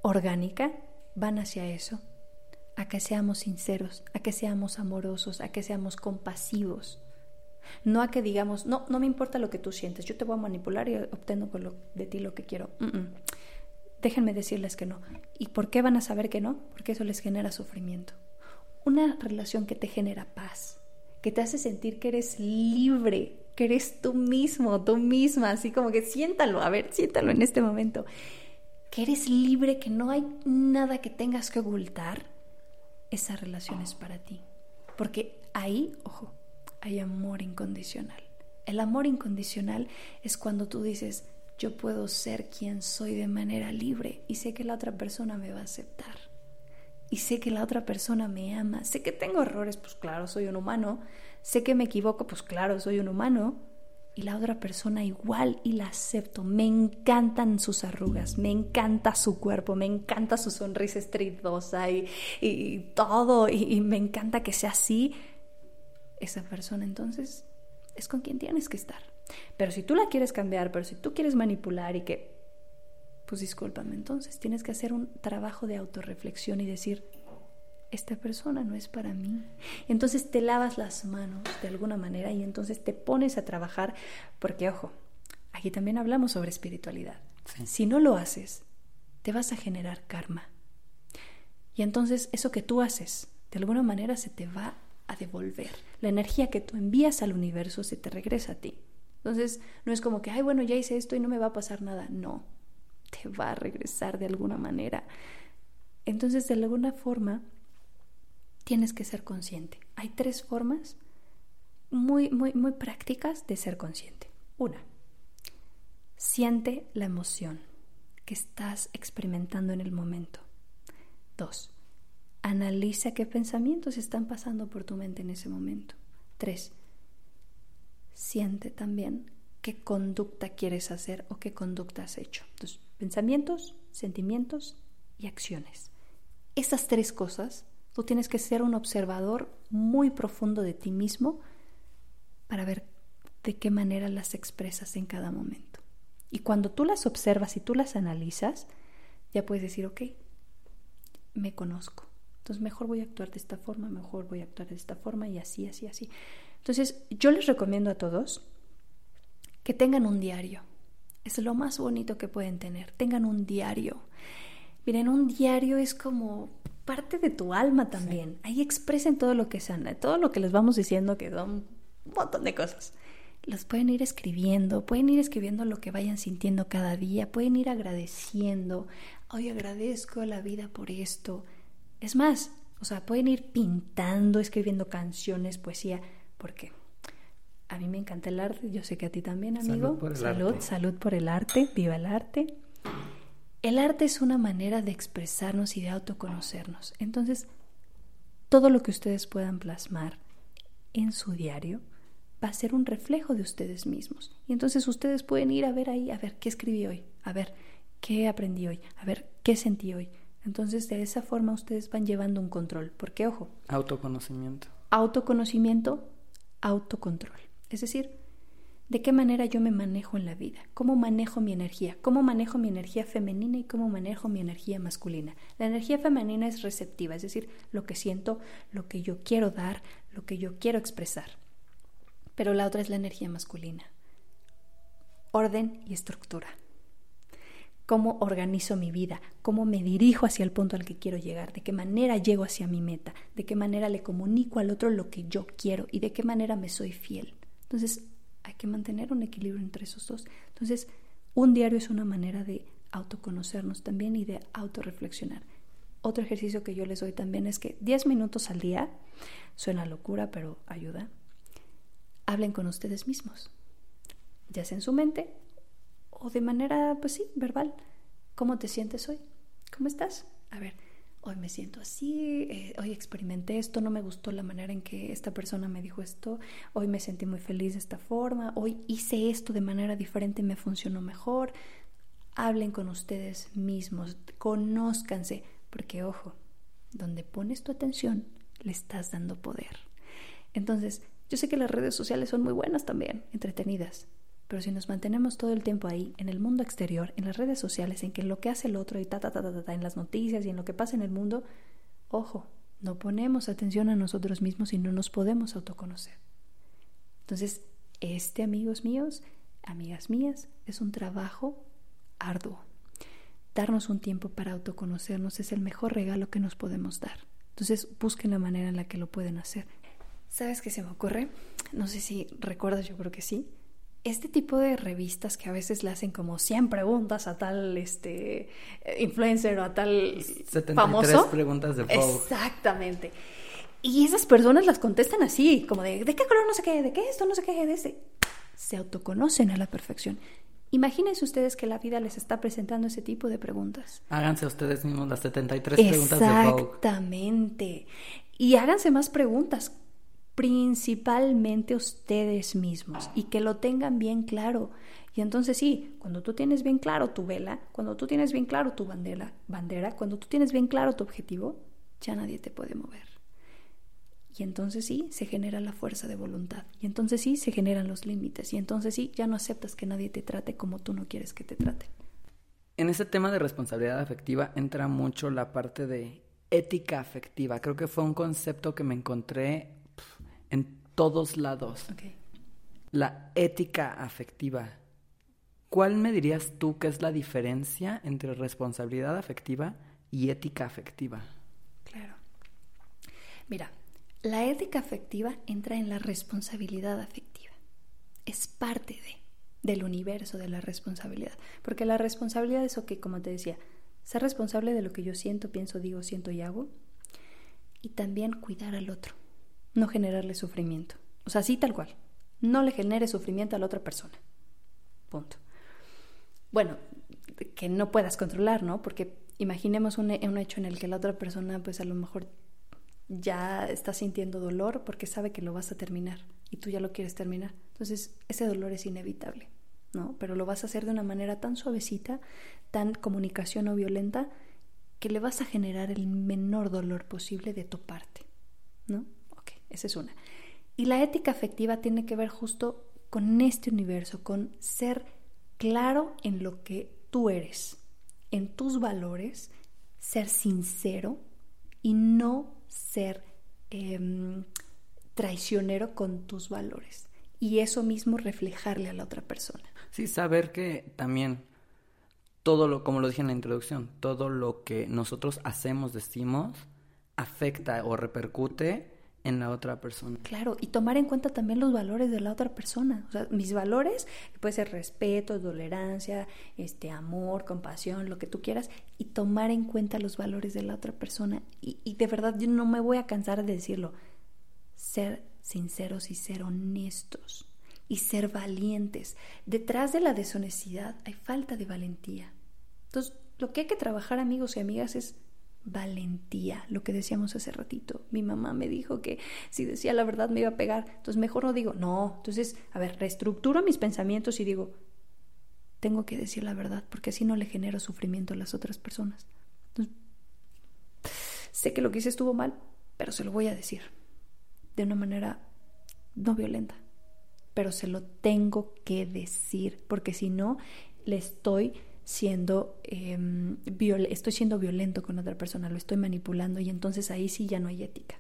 orgánica, van hacia eso a que seamos sinceros, a que seamos amorosos, a que seamos compasivos. No a que digamos, no, no me importa lo que tú sientes, yo te voy a manipular y obtengo de ti lo que quiero. Déjenme decirles que no. ¿Y por qué van a saber que no? Porque eso les genera sufrimiento. Una relación que te genera paz, que te hace sentir que eres libre, que eres tú mismo, tú misma, así como que siéntalo, a ver, siéntalo en este momento, que eres libre, que no hay nada que tengas que ocultar esa relación es para ti. Porque ahí, ojo, hay amor incondicional. El amor incondicional es cuando tú dices, yo puedo ser quien soy de manera libre y sé que la otra persona me va a aceptar. Y sé que la otra persona me ama. Sé que tengo errores, pues claro, soy un humano. Sé que me equivoco, pues claro, soy un humano y la otra persona igual y la acepto. Me encantan sus arrugas, me encanta su cuerpo, me encanta su sonrisa estridosa y, todo, y, y, me encanta que sea así. Esa persona entonces es con quien tienes que estar. Pero si tú la quieres cambiar, pero si tú quieres manipular y que, pues discúlpame, entonces tienes que hacer un trabajo de autorreflexión y decir, esta persona no es para mí. Entonces te lavas las manos de alguna manera y entonces te pones a trabajar, porque ojo, aquí también hablamos sobre espiritualidad. Si no lo haces, te vas a generar karma. Y entonces eso que tú haces, de alguna manera se te va a devolver. La energía que tú envías al universo se te regresa a ti. Entonces no es como que, ay, bueno, ya hice esto y no me va a pasar nada. No, te va a regresar de alguna manera. Entonces, de alguna forma, tienes que ser consciente. Hay tres formas muy, muy, muy prácticas de ser consciente. Una, siente la emoción que estás experimentando en el momento. Dos, analiza qué pensamientos están pasando por tu mente en ese momento. Tres, siente también qué conducta quieres hacer o qué conducta has hecho. Tus pensamientos, sentimientos y acciones. Esas tres cosas Tú tienes que ser un observador muy profundo de ti mismo para ver de qué manera las expresas en cada momento. Y cuando tú las observas y tú las analizas, ya puedes decir, ok, me conozco. Entonces mejor voy a actuar de esta forma, mejor voy a actuar de esta forma y así, así, así. Entonces yo les recomiendo a todos que tengan un diario. Es lo más bonito que pueden tener. Tengan un diario. Miren, un diario es como parte de tu alma también. Ahí expresen todo lo que sean, todo lo que les vamos diciendo, que son un montón de cosas. Los pueden ir escribiendo, pueden ir escribiendo lo que vayan sintiendo cada día, pueden ir agradeciendo. Hoy agradezco a la vida por esto. Es más, o sea, pueden ir pintando, escribiendo canciones, poesía, porque a mí me encanta el arte, yo sé que a ti también, amigo. Salud, por el salud, salud por el arte, viva el arte. El arte es una manera de expresarnos y de autoconocernos. Entonces, todo lo que ustedes puedan plasmar en su diario va a ser un reflejo de ustedes mismos. Y entonces ustedes pueden ir a ver ahí, a ver qué escribí hoy, a ver qué aprendí hoy, a ver qué sentí hoy. Entonces, de esa forma ustedes van llevando un control. Porque, ojo. Autoconocimiento. Autoconocimiento, autocontrol. Es decir, de qué manera yo me manejo en la vida, cómo manejo mi energía, cómo manejo mi energía femenina y cómo manejo mi energía masculina. La energía femenina es receptiva, es decir, lo que siento, lo que yo quiero dar, lo que yo quiero expresar. Pero la otra es la energía masculina. Orden y estructura. Cómo organizo mi vida, cómo me dirijo hacia el punto al que quiero llegar, de qué manera llego hacia mi meta, de qué manera le comunico al otro lo que yo quiero y de qué manera me soy fiel. Entonces, hay que mantener un equilibrio entre esos dos. Entonces, un diario es una manera de autoconocernos también y de autorreflexionar. Otro ejercicio que yo les doy también es que 10 minutos al día, suena locura, pero ayuda, hablen con ustedes mismos, ya sea en su mente o de manera, pues sí, verbal. ¿Cómo te sientes hoy? ¿Cómo estás? A ver, hoy me siento así, eh, hoy experimenté esto, no me gustó la manera en que esta persona me dijo esto, hoy me sentí muy feliz de esta forma, hoy hice esto de manera diferente me funcionó mejor. Hablen con ustedes mismos, conózcanse, porque ojo, donde pones tu atención, le estás dando poder. Entonces, yo sé que las redes sociales son muy buenas también, entretenidas, pero si nos mantenemos todo el tiempo ahí, en el mundo exterior, en las redes sociales, en que lo que hace el otro y ta, ta, ta, en las noticias y en lo que pasa en el mundo, ojo, no ponemos atención a nosotros mismos y no nos podemos autoconocer. Entonces, este, amigos míos, amigas mías, es un trabajo arduo. Darnos un tiempo para autoconocernos es el mejor regalo que nos podemos dar. Entonces, busquen la manera en la que lo pueden hacer. ¿Sabes qué se me ocurre? No sé si recuerdas, yo creo que sí este tipo de revistas que a veces le hacen como 100 preguntas a tal este influencer o a tal 73 famoso. preguntas de Vogue. Exactamente. Y esas personas las contestan así, como de ¿de qué color no sé qué? ¿De qué esto no sé qué? De ese. Se autoconocen a la perfección. Imagínense ustedes que la vida les está presentando ese tipo de preguntas. Háganse ustedes mismos las 73 preguntas de Vogue. Exactamente. Y háganse más preguntas principalmente ustedes mismos y que lo tengan bien claro. Y entonces sí, cuando tú tienes bien claro tu vela, cuando tú tienes bien claro tu bandera, bandera, cuando tú tienes bien claro tu objetivo, ya nadie te puede mover. Y entonces sí, se genera la fuerza de voluntad. Y entonces sí, se generan los límites. Y entonces sí, ya no aceptas que nadie te trate como tú no quieres que te traten. En ese tema de responsabilidad afectiva entra mucho la parte de ética afectiva. Creo que fue un concepto que me encontré en todos lados. La ética afectiva. ¿Cuál me dirías tú que es la diferencia entre responsabilidad afectiva y ética afectiva? Claro. Mira, la ética afectiva entra en la responsabilidad afectiva. Es parte de, del universo de la responsabilidad. Porque la responsabilidad es, que, como te decía, ser responsable de lo que yo siento, pienso, digo, siento y hago. Y también cuidar al otro no generarle sufrimiento. O sea, así tal cual. No le genere sufrimiento a la otra persona. Punto. Bueno, que no puedas controlar, ¿no? Porque imaginemos un, un hecho en el que la otra persona, pues a lo mejor ya está sintiendo dolor porque sabe que lo vas a terminar y tú ya lo quieres terminar. Entonces, ese dolor es inevitable, ¿no? Pero lo vas a hacer de una manera tan suavecita, tan comunicación no violenta, que le vas a generar el menor dolor posible de tu parte, ¿no? Esa es una. Y la ética afectiva tiene que ver justo con este universo, con ser claro en lo que tú eres, en tus valores, ser sincero y no ser em, traicionero con tus valores. Y eso mismo reflejarle a la otra persona. Sí, saber que también todo lo, como lo dije en la introducción, todo lo que nosotros hacemos, decimos, afecta o repercute en la otra persona. Claro, y tomar en cuenta también los valores de la otra persona. O sea, mis valores, puede ser respeto, tolerancia, este, amor, compasión, lo que tú quieras, y tomar en cuenta los valores de la otra persona. Y, y de verdad, yo no me voy a cansar de decirlo. Ser sinceros y ser honestos y ser valientes. Detrás de la deshonestidad hay falta de valentía. Entonces, lo que hay que trabajar, amigos y amigas, es valentía, lo que decíamos hace ratito. Mi mamá me dijo que si decía la verdad me iba a pegar, entonces mejor no digo, no, entonces, a ver, reestructuro mis pensamientos y digo, tengo que decir la verdad, porque así no le genero sufrimiento a las otras personas. sé que lo que hice estuvo mal, pero se lo voy a decir de una manera no violenta, pero se lo tengo que decir, porque si no, le estoy siendo, em, estoy siendo violento con otra persona, lo estoy manipulando y entonces ahí sí ya no hay ética.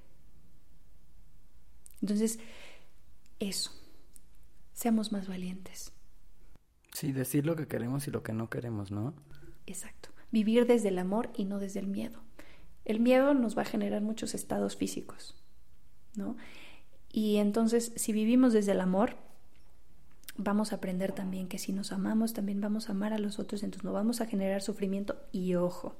Entonces, eso, seamos más valientes. Sí, decir lo que queremos y lo que no queremos, ¿no? Exacto. Vivir desde el amor y no desde el miedo. El miedo nos va a generar muchos estados físicos, ¿no? Y entonces, si vivimos desde el amor, vamos a aprender también que si nos amamos, también vamos a amar a los otros, entonces no vamos a generar sufrimiento y ojo.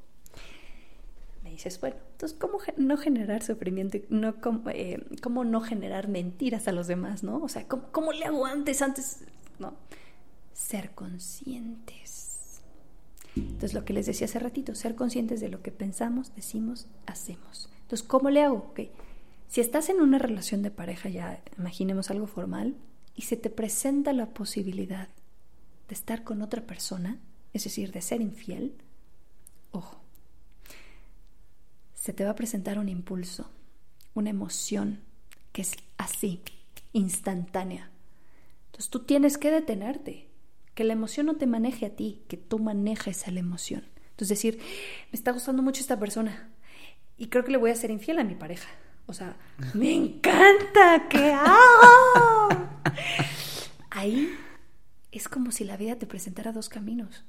Me dices, bueno, entonces, ¿cómo no generar sufrimiento? No, cómo, eh, ¿Cómo no generar mentiras a los demás, no? O sea, ¿cómo, ¿cómo le hago antes, antes? No. Ser conscientes. Entonces, lo que les decía hace ratito, ser conscientes de lo que pensamos, decimos, hacemos. Entonces, ¿cómo le hago? Si estás en una relación de pareja, ya imaginemos algo formal, y se te presenta la posibilidad de estar con otra persona, es decir, de ser infiel, ojo, se te va a presentar un impulso, una emoción que es así, instantánea. Entonces tú tienes que detenerte, que la emoción no te maneje a ti, que tú manejes a la emoción. Entonces decir, me está gustando mucho esta persona y creo que le voy a ser infiel a mi pareja. O sea, me encanta, ¿qué hago? Ahí es como si la vida te presentara dos caminos.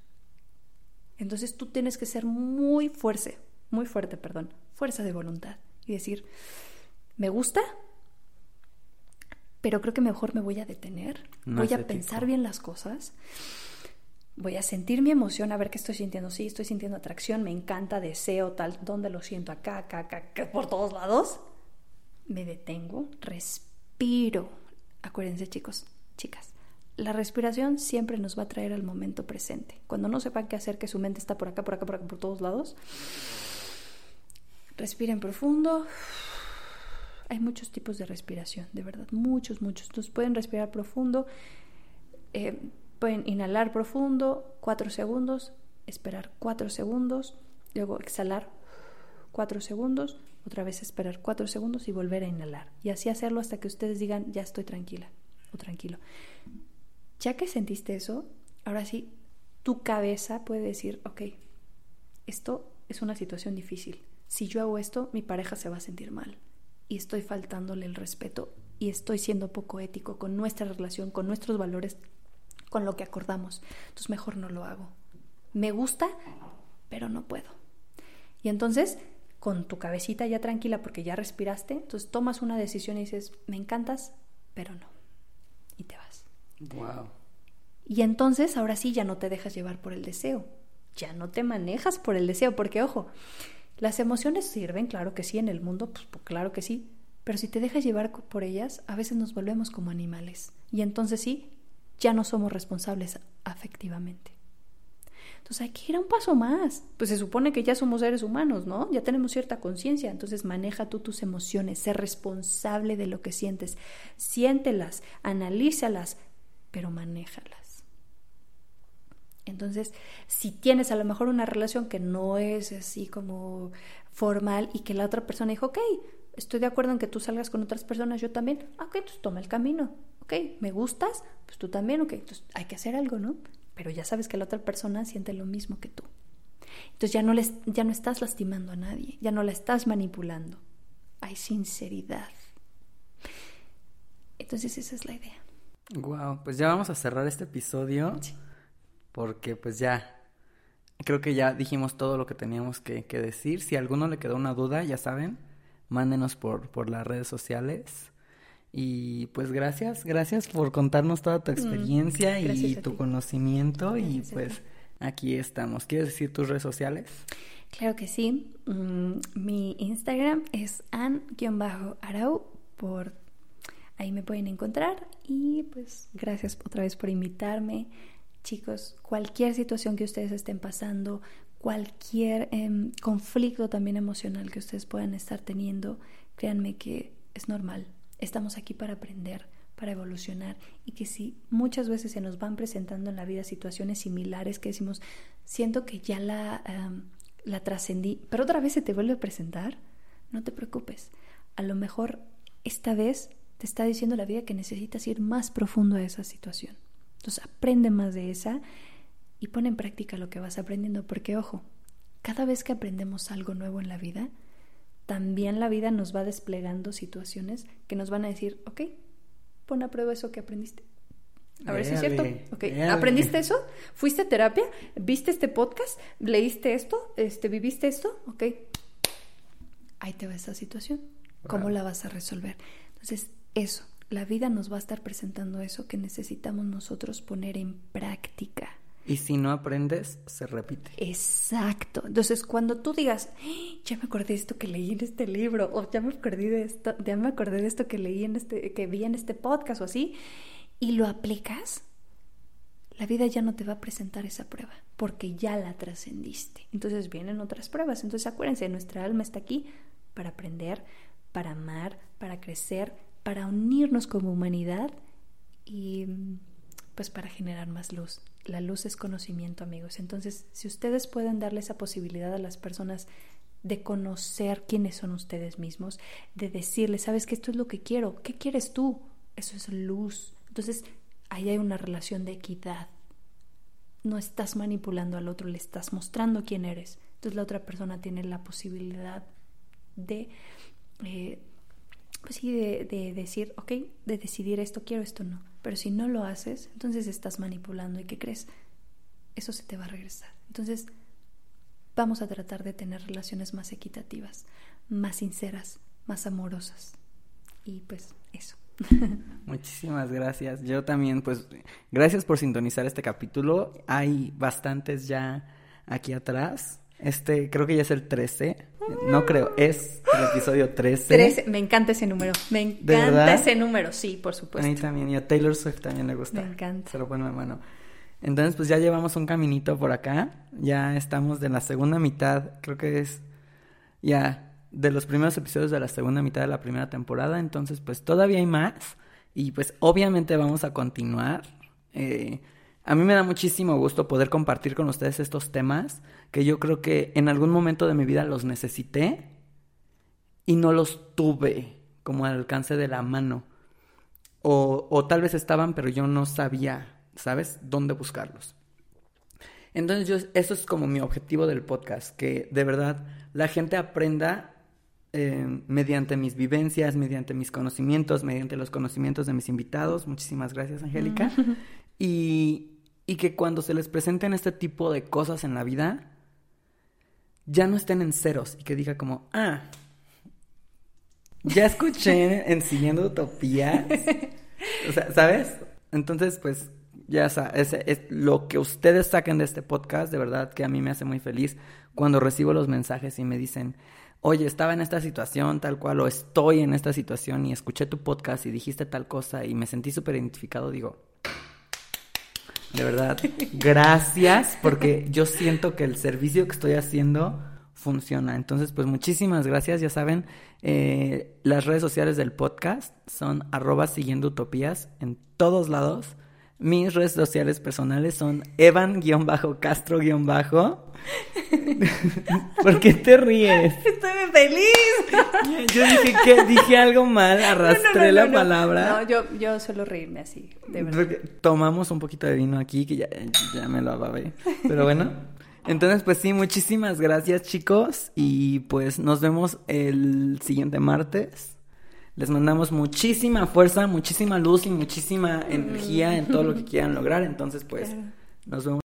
Entonces tú tienes que ser muy fuerte, muy fuerte, perdón, fuerza de voluntad y decir, me gusta, pero creo que mejor me voy a detener, voy a pensar bien las cosas, voy a sentir mi emoción, a ver qué estoy sintiendo. Sí, estoy sintiendo atracción, me encanta, deseo, tal, ¿dónde lo siento? Acá, acá, acá por todos lados me detengo, respiro. Acuérdense chicos, chicas, la respiración siempre nos va a traer al momento presente. Cuando no sepan qué hacer, que su mente está por acá, por acá, por acá, por todos lados, respiren profundo. Hay muchos tipos de respiración, de verdad, muchos, muchos. Entonces pueden respirar profundo, eh, pueden inhalar profundo, cuatro segundos, esperar cuatro segundos, luego exhalar cuatro segundos, otra vez esperar cuatro segundos y volver a inhalar. Y así hacerlo hasta que ustedes digan, ya estoy tranquila o tranquilo. Ya que sentiste eso, ahora sí, tu cabeza puede decir, ok, esto es una situación difícil. Si yo hago esto, mi pareja se va a sentir mal. Y estoy faltándole el respeto y estoy siendo poco ético con nuestra relación, con nuestros valores, con lo que acordamos. Entonces mejor no lo hago. Me gusta, pero no puedo. Y entonces con tu cabecita ya tranquila porque ya respiraste, entonces tomas una decisión y dices, me encantas, pero no. Y te vas. Wow. Y entonces ahora sí ya no te dejas llevar por el deseo. Ya no te manejas por el deseo, porque ojo, las emociones sirven, claro que sí, en el mundo, pues, pues claro que sí, pero si te dejas llevar por ellas, a veces nos volvemos como animales. Y entonces sí, ya no somos responsables afectivamente. Entonces hay que ir a un paso más. Pues se supone que ya somos seres humanos, ¿no? Ya tenemos cierta conciencia. Entonces maneja tú tus emociones, sé responsable de lo que sientes. Siéntelas, analízalas, pero manéjalas. Entonces, si tienes a lo mejor una relación que no es así como formal y que la otra persona dijo, ok, estoy de acuerdo en que tú salgas con otras personas, yo también, ok, entonces toma el camino, ok, me gustas, pues tú también, ok, entonces hay que hacer algo, ¿no? Pero ya sabes que la otra persona siente lo mismo que tú. Entonces ya no, les, ya no estás lastimando a nadie, ya no la estás manipulando. Hay sinceridad. Entonces esa es la idea. Wow, pues ya vamos a cerrar este episodio porque pues ya creo que ya dijimos todo lo que teníamos que, que, decir. Si a alguno le quedó una duda, ya saben, mándenos por, por las redes sociales. Y pues gracias, gracias por contarnos toda tu mm, experiencia y tu conocimiento y pues aquí estamos. ¿Quieres decir tus redes sociales? Claro que sí. Mm, mi Instagram es an-arau por ahí me pueden encontrar y pues gracias otra vez por invitarme. Chicos, cualquier situación que ustedes estén pasando, cualquier em, conflicto también emocional que ustedes puedan estar teniendo, créanme que es normal Estamos aquí para aprender, para evolucionar y que si muchas veces se nos van presentando en la vida situaciones similares que decimos, siento que ya la, la trascendí, pero otra vez se te vuelve a presentar, no te preocupes. A lo mejor esta vez te está diciendo la vida que necesitas ir más profundo a esa situación. Entonces aprende más de esa y pone en práctica lo que vas aprendiendo, porque ojo, cada vez que aprendemos algo nuevo en la vida, también la vida nos va desplegando situaciones que nos van a decir, ok, pon a prueba eso que aprendiste. A ver si es cierto. Okay. ¿Aprendiste eso? ¿Fuiste a terapia? ¿Viste este podcast? ¿Leíste esto? Este, ¿Viviste esto? Ok. Ahí te va esa situación. ¿Cómo la vas a resolver? Entonces, eso, la vida nos va a estar presentando eso que necesitamos nosotros poner en práctica. Y si no aprendes, se repite. Exacto. Entonces, cuando tú digas, ¡Ah! ya me acordé de esto que leí en este libro, o ya me acordé de esto, ya me acordé de esto que leí en este, que vi en este podcast o así, y lo aplicas, la vida ya no te va a presentar esa prueba, porque ya la trascendiste. Entonces vienen otras pruebas. Entonces acuérdense, nuestra alma está aquí para aprender, para amar, para crecer, para unirnos como humanidad y pues para generar más luz. La luz es conocimiento, amigos. Entonces, si ustedes pueden darle esa posibilidad a las personas de conocer quiénes son ustedes mismos, de decirles, sabes que esto es lo que quiero, ¿qué quieres tú? Eso es luz. Entonces, ahí hay una relación de equidad. No estás manipulando al otro, le estás mostrando quién eres. Entonces la otra persona tiene la posibilidad de, eh, pues sí, de, de, decir, ok, de decidir esto quiero, esto no. Pero si no lo haces, entonces estás manipulando y ¿qué crees? Eso se te va a regresar. Entonces, vamos a tratar de tener relaciones más equitativas, más sinceras, más amorosas. Y pues eso. Muchísimas gracias. Yo también, pues, gracias por sintonizar este capítulo. Hay bastantes ya aquí atrás. Este, creo que ya es el 13. No creo, es el episodio 13. 13. Me encanta ese número. Me encanta ese número, sí, por supuesto. A mí también, y a Taylor Swift también le gusta. Me encanta. Se lo pone en mano. Entonces, pues ya llevamos un caminito por acá. Ya estamos de la segunda mitad, creo que es ya de los primeros episodios de la segunda mitad de la primera temporada. Entonces, pues todavía hay más. Y pues obviamente vamos a continuar. Eh, a mí me da muchísimo gusto poder compartir con ustedes estos temas que yo creo que en algún momento de mi vida los necesité y no los tuve como al alcance de la mano. O, o tal vez estaban, pero yo no sabía, ¿sabes?, dónde buscarlos. Entonces, yo, eso es como mi objetivo del podcast, que de verdad la gente aprenda eh, mediante mis vivencias, mediante mis conocimientos, mediante los conocimientos de mis invitados. Muchísimas gracias, Angélica. y, y que cuando se les presenten este tipo de cosas en la vida, ya no estén en ceros y que diga como, ah, ya escuché en Siguiendo Utopías. O sea, ¿sabes? Entonces, pues, ya sabes, es, es, lo que ustedes saquen de este podcast, de verdad que a mí me hace muy feliz cuando recibo los mensajes y me dicen, oye, estaba en esta situación tal cual, o estoy en esta situación y escuché tu podcast y dijiste tal cosa y me sentí súper identificado, digo, de verdad, gracias, porque yo siento que el servicio que estoy haciendo funciona. Entonces, pues muchísimas gracias. Ya saben, eh, las redes sociales del podcast son arroba siguiendo utopías en todos lados. Mis redes sociales personales son Evan-Castro- ¿Por qué te ríes? Estoy feliz. Yo dije que dije algo mal, arrastré No, no, no, la palabra. No, yo, yo suelo reírme así, de verdad. Tomamos un poquito de vino aquí que ya, ya me lo ababé. Pero bueno. Entonces, pues sí, muchísimas gracias, chicos. Y pues nos vemos el siguiente martes. Les mandamos muchísima fuerza, muchísima luz y muchísima energía en todo lo que quieran lograr. Entonces, pues, nos vemos.